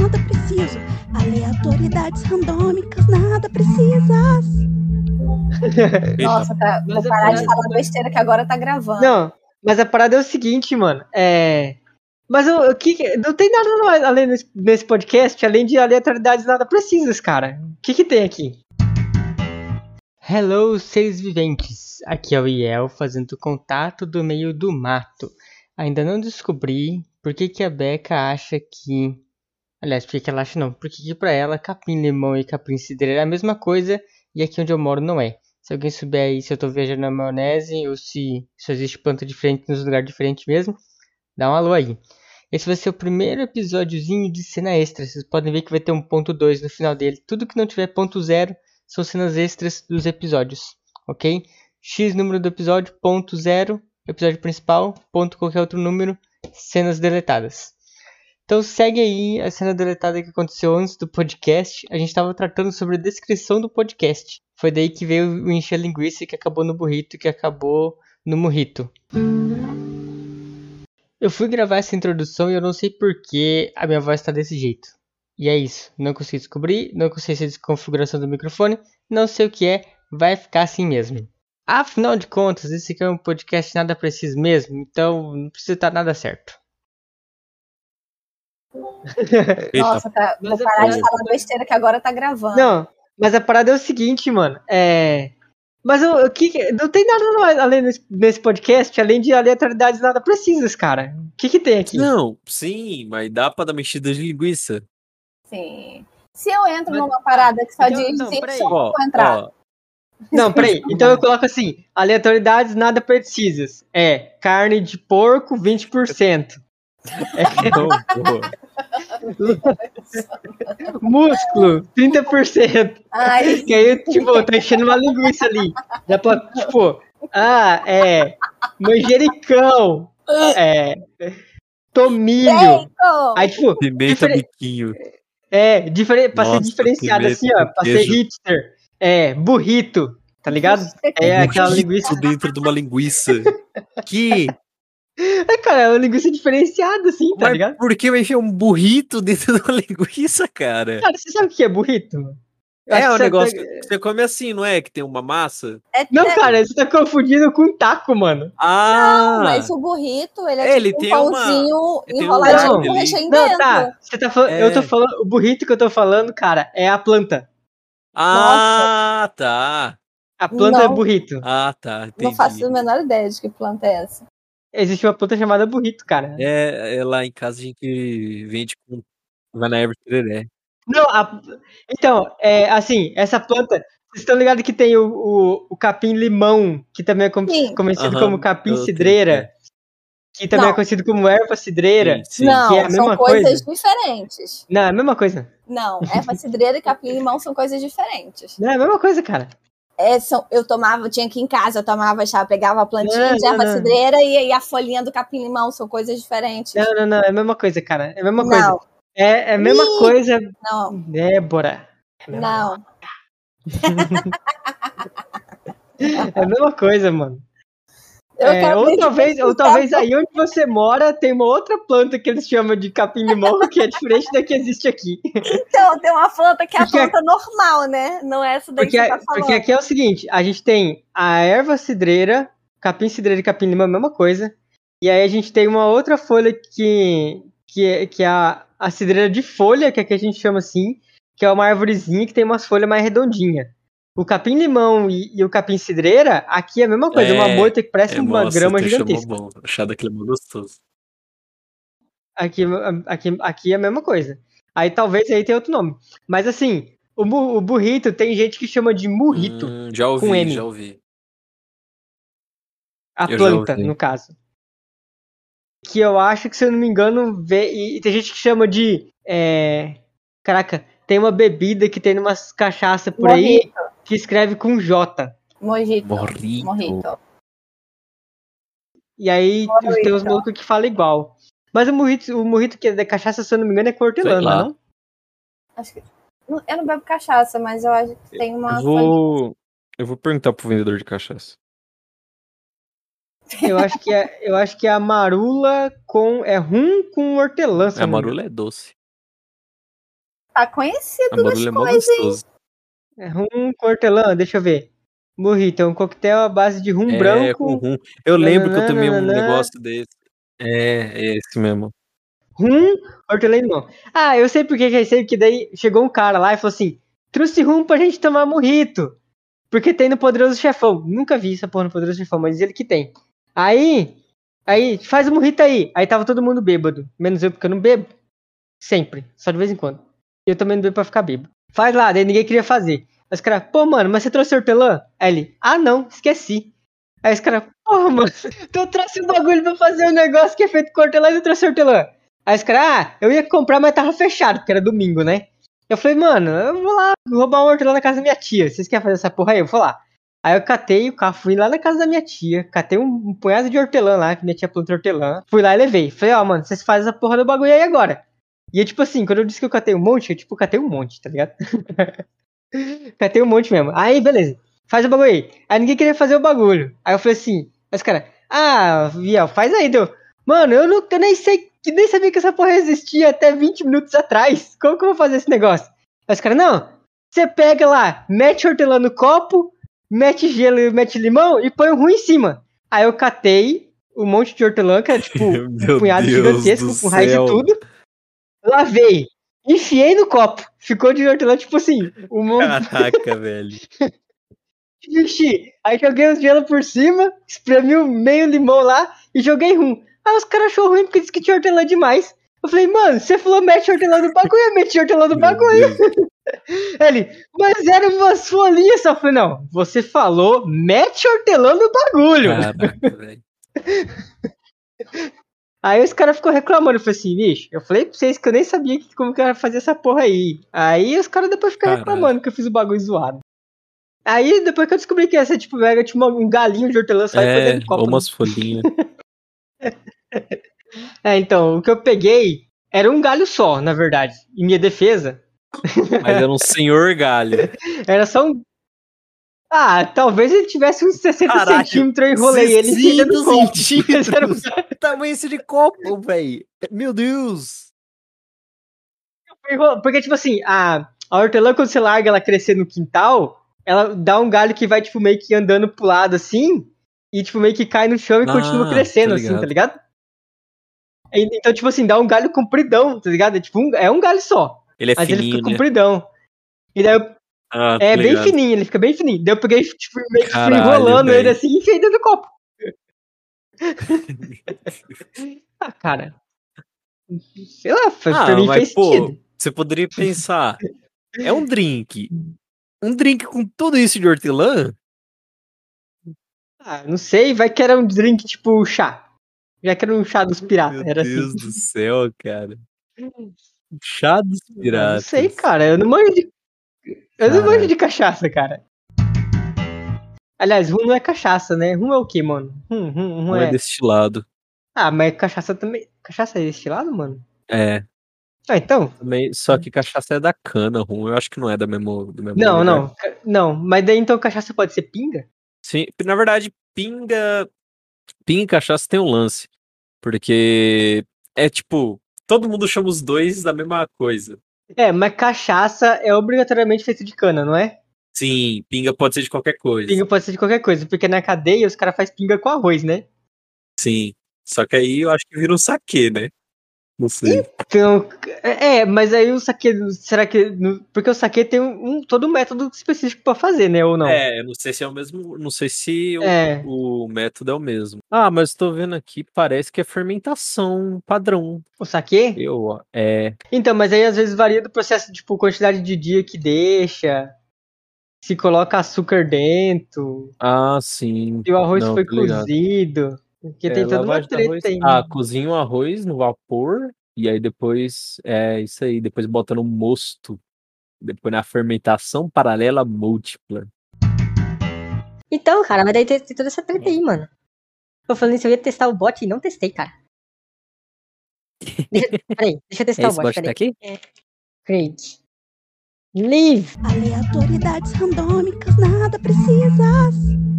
nada preciso. Aleatoriedades randômicas, nada precisas. Nossa, tá, vou parar de falar besteira que agora tá gravando. Não, mas a parada é o seguinte, mano. É. Mas o, o que. que- Não tem nada além nesse, nesse podcast, além de aleatoriedades nada precisas, cara. O que, que tem aqui? Hello, seres viventes. Aqui é o Iel fazendo contato do meio do mato. Ainda não descobri por que, que a Beca acha que. Aliás, por que, que ela acha não? Por que, que pra ela capim limão e capim cidreira é a mesma coisa e aqui onde eu moro não é. Se alguém souber aí se eu tô viajando na maionese ou se só existe planta diferente nos lugares diferentes mesmo, dá um alô aí. Esse vai ser o primeiro episódiozinho de cena extra. Vocês podem ver que vai ter um ponto 2 no final dele. Tudo que não tiver ponto zero são cenas extras dos episódios, ok? X número do episódio, ponto zero, episódio principal, ponto qualquer outro número, cenas deletadas. Então segue aí a cena deletada que aconteceu antes do podcast. A gente estava tratando sobre a descrição do podcast. Foi daí que veio o encher linguiça que acabou no burrito que acabou no morrito. Eu fui gravar essa introdução e eu não sei por que a minha voz está desse jeito. E é isso. Não consegui descobrir, não consegui se desconfiguração do microfone, não sei o que é, vai ficar assim mesmo. Afinal de contas, esse aqui é um podcast nada preciso mesmo, então não precisa estar nada certo. Nossa, tá, vou é parar de falar besteira que agora tá gravando. Não, mas a parada é o seguinte, mano. É. Mas o, o que. Não tem nada no- além nesse, podcast, além de aleatoriedades nada precisas, cara. O que, que tem aqui? Não, sim, mas dá pra dar mexida de linguiça. Sim. Se eu entro Mas- numa parada que só Então, diz não, eu Ó, vou entrar. ó, Não, peraí. Então eu coloco assim: aleatoriedades nada precisas. É carne de porco 20%. não, porra. Músculo 30%. Ai, Que aí, tipo, tá enchendo uma linguiça ali. Dá pra, tipo, ah, é. Manjericão. É. Tomilho. bacon! Aí, tipo, Pimenta biquinho. É, diferen... pra ser Nossa, diferenciado pimenta assim, ó, pra ser queijo. hipster. É, burrito, tá ligado? É aquela linguiça. Dentro de uma linguiça. Que? É, cara, é uma linguiça diferenciada, assim, tá Mas ligado? por que vai enfiar um burrito dentro de uma linguiça, cara? Cara, você sabe o que é burrito? Eu É o negócio tá- que você come assim, não é? Que tem uma massa. É, Não, é- cara, você tá confundindo com taco, mano. Ah! Mas o burrito, ele é, É, ele tipo tem um uma- pãozinho ele tem um enroladinho com recheio Não, tá. Você tá falando. É. Eu tô falando. O burrito que eu tô falando, cara, é a planta. Ah, tá. A planta é Não. burrito. Ah, tá. Entendi. Não faço a menor ideia de que planta é essa. Existe uma planta chamada burrito, cara. É, é lá em casa a gente vende com. Vai na erva tereré. Não, a- então, é assim, essa planta. Vocês estão ligados que tem o, o, o capim limão, que também é com- conhecido Aham, como capim eu tenho, cidreira, que também Não. é conhecido como erva cidreira. Sim, sim. Não, que é a são coisas diferentes. Não, é a mesma coisa. Não, erva cidreira e capim-limão são coisas diferentes. Não, é a mesma coisa, cara. É, são, eu tomava, tinha aqui em casa, eu tomava chá, pegava a plantinha Não, de erva cidreira e, aí a folhinha do capim-limão são coisas diferentes. Não, não, não, é a mesma coisa, cara. É a mesma coisa. não, É, é a mesma Ih. coisa, não, Débora. É mesma- não. É a mesma coisa, mano. É, ou talvez, ou talvez aí onde você mora tem uma outra planta que eles chamam de capim-limão que é diferente da que existe aqui. Então, tem uma planta que é a Porque- planta normal, né? Não é essa daí Porque, que você tá falando. porque aqui é o seguinte, a gente tem a erva cidreira, capim cidreira e capim-limão, a mesma coisa. E aí a gente tem uma outra folha que, que, é, que é a, a cidreira de folha, que aqui a gente chama assim, que é uma árvorezinha que tem umas folhas mais redondinhas. O capim-limão e, e o capim-cidreira, aqui é a mesma coisa, É, uma moita que parece É, uma nossa, grama chamou gigantesca. bom. O chá daquele é muito gostoso. Aqui, aqui, aqui é a mesma coisa. Aí talvez aí tenha outro nome. Mas assim, o, o burrito tem gente que chama de murrito, Hum, já ouvi, com M. já ouvi. a eu planta, no caso. Que eu acho que, se eu não me engano, vê, e, e tem gente que chama de. é, caraca, tem uma bebida que tem umas cachaça por aí que escreve com J. Mojito. Morrito. Mojito. E aí Morrito. tem uns malucos que falam igual. Mas o morrito, o morrito que é da cachaça, se eu não me engano, é com hortelã, lá. não? Acho que... Eu não bebo cachaça, mas eu acho que tem uma. Eu vou. Eu vou perguntar pro vendedor de cachaça. Eu acho que é, eu acho que é a marula com. É rum com hortelã. A marula é doce. Tá conhecido das Amarula é coisas, hein? É rum com hortelã, deixa eu ver. Burrito, é um coquetel à base de rum É, com branco, rum. Eu lembro que eu tomei um Nananana. negócio desse. É, é esse mesmo. rum, hortelã e limão. Ah, eu sei por que que é isso aí, porque daí chegou um cara lá e falou assim, trouxe rum pra gente tomar morrito. Porque tem no Poderoso Chefão. Nunca vi essa porra no Poderoso Chefão, mas diz ele que tem. Aí, aí, faz o morrito aí. Aí tava todo mundo bêbado. Menos eu, porque eu não bebo. Sempre. Só de vez em quando. Eu também não bebo pra ficar bêbado. Faz lá, daí ninguém queria fazer. Aí os caras, pô, mano, mas você trouxe hortelã? Aí ele, ah, não, esqueci. Aí os caras, porra, mano, tu trouxe um bagulho pra fazer um negócio que é feito com hortelã e não trouxe hortelã. Aí os caras, ah, eu ia comprar, mas tava fechado, porque era domingo, né? Eu falei, mano, eu vou lá roubar uma hortelã na casa da minha tia. Vocês querem fazer essa porra aí? Eu vou lá. Aí eu catei o carro, fui lá na casa da minha tia, catei um, um punhado de hortelã lá, que minha tia plantou hortelã. Fui lá e levei. Falei, ó, mano, vocês fazem essa porra do bagulho aí agora. E é tipo assim, quando eu disse que eu catei um monte, eu tipo, catei um monte, tá ligado? catei um monte mesmo. Aí, beleza. Faz o bagulho aí. Aí ninguém queria fazer o bagulho. Aí eu falei assim, aí os caras, ah, Viel, faz aí, deu. Mano, eu, não, eu nem sei, que nem sabia que essa porra existia até 20 minutos atrás. Como que eu vou fazer esse negócio? Aí os caras, não, você pega lá, mete hortelã no copo, mete gelo e mete limão e põe o rum em cima. Aí eu catei um monte de hortelã, que era tipo um punhado Deus gigantesco, com raiz e tudo. Lavei, enfiei no copo. Ficou de hortelã, tipo assim, um monte Caraca, velho. enchi. Aí joguei o gelo por cima, espremi o meio limão lá e joguei rum. Aí os caras achou ruim porque disse que tinha hortelã demais. Eu falei, mano, você falou mete hortelã no bagulho, eu meti hortelã no bagulho. Ele, mas eram umas folhinhas só. Eu falei, não, você falou mete hortelã no bagulho. Caraca, velho. Aí os caras ficou reclamando. Eu falei assim, bicho, eu falei pra vocês que eu nem sabia que, como que era fazer essa porra aí. Aí os caras depois ficaram reclamando que eu fiz o bagulho zoado. Aí depois que eu descobri que essa, tipo, pega tipo, uma- um galinho de hortelã só e É, do copo. ou umas folhinhas. É, então, o que eu peguei era um galho só, na verdade. Em minha defesa, Mas era um senhor galho. era só um. Ah, talvez ele tivesse uns 60 Caralho, centímetros, eu enrolei ele e enfiei dentro do 60 copo. centímetros? Era um- Tamanho esse de copo, velho. Meu Deus. Porque, tipo assim, a, a hortelã, quando você larga ela crescer no quintal, ela dá um galho que vai, tipo, meio que andando pro lado assim, e, tipo, meio que cai no chão e Ah, continua crescendo, assim, tá ligado? Então, tipo assim, dá um galho compridão, tá ligado? É, tipo, um, é um galho só, Ele é mas ele fininho, fica né? compridão. E daí eu Ah, É bem ligado. fininho, ele fica bem fininho. Daí eu peguei, tipo, meio que Caralho, enrolando ele assim e enfiei dentro do copo. ah, cara. Sei lá, Ah, pra mim mas, fez pô, sentido. Você poderia pensar, é um drink. Um drink com tudo isso de hortelã? Ah, não sei, vai que era um drink tipo chá. Já que era um chá dos piratas, Meu era Deus assim. do céu, cara. Chá dos piratas. Não sei, cara, eu não manjo de. Eu não manjo de cachaça, cara. Aliás, rum não é cachaça, né? Rum é o quê, mano? Rum, rum, rum Não é... é destilado. Ah, mas cachaça também. Cachaça é destilado, mano? É, Ah, então. também, só que cachaça é da cana, rum. Eu acho que não é da mesmo, do mesmo Não, lugar. não. Não, mas daí então cachaça pode ser pinga? Sim, na verdade, pinga. Pinga e cachaça tem um lance. Porque é tipo, todo mundo chama os dois da mesma coisa. É, mas cachaça é obrigatoriamente feita de cana, não é? Sim, pinga pode ser de qualquer coisa. Pinga pode ser de qualquer coisa, porque na cadeia os caras fazem pinga com arroz, né? Sim. Só que aí eu acho que vira um saquê, né? Não sei. Então, é, mas aí o saque, será que. Porque o saque tem um, um- todo um método específico pra fazer, né? Ou não? É, eu não sei se é o mesmo. Não sei se o, É. o método é o mesmo. Ah, mas tô vendo aqui, parece que é fermentação padrão. O saque? Eu, é. Então, mas aí às vezes varia do processo, tipo, quantidade de dia que deixa, se coloca açúcar dentro, Ah, sim. se o arroz Não, foi cozido. Porque É, tem toda uma treta aí. Ah, cozinha o arroz no vapor e aí depois é isso aí, depois bota no mosto. Depois na fermentação paralela múltipla. Então, cara, mas daí tem, tem toda essa treta aí, mano. Tô falando isso, eu ia testar o bot e não testei, cara. Deixa, peraí, deixa eu testar Esse o bot, bot tá peraí. aqui? Create. Leave. Aleatoriedades randômicas, nada precisas.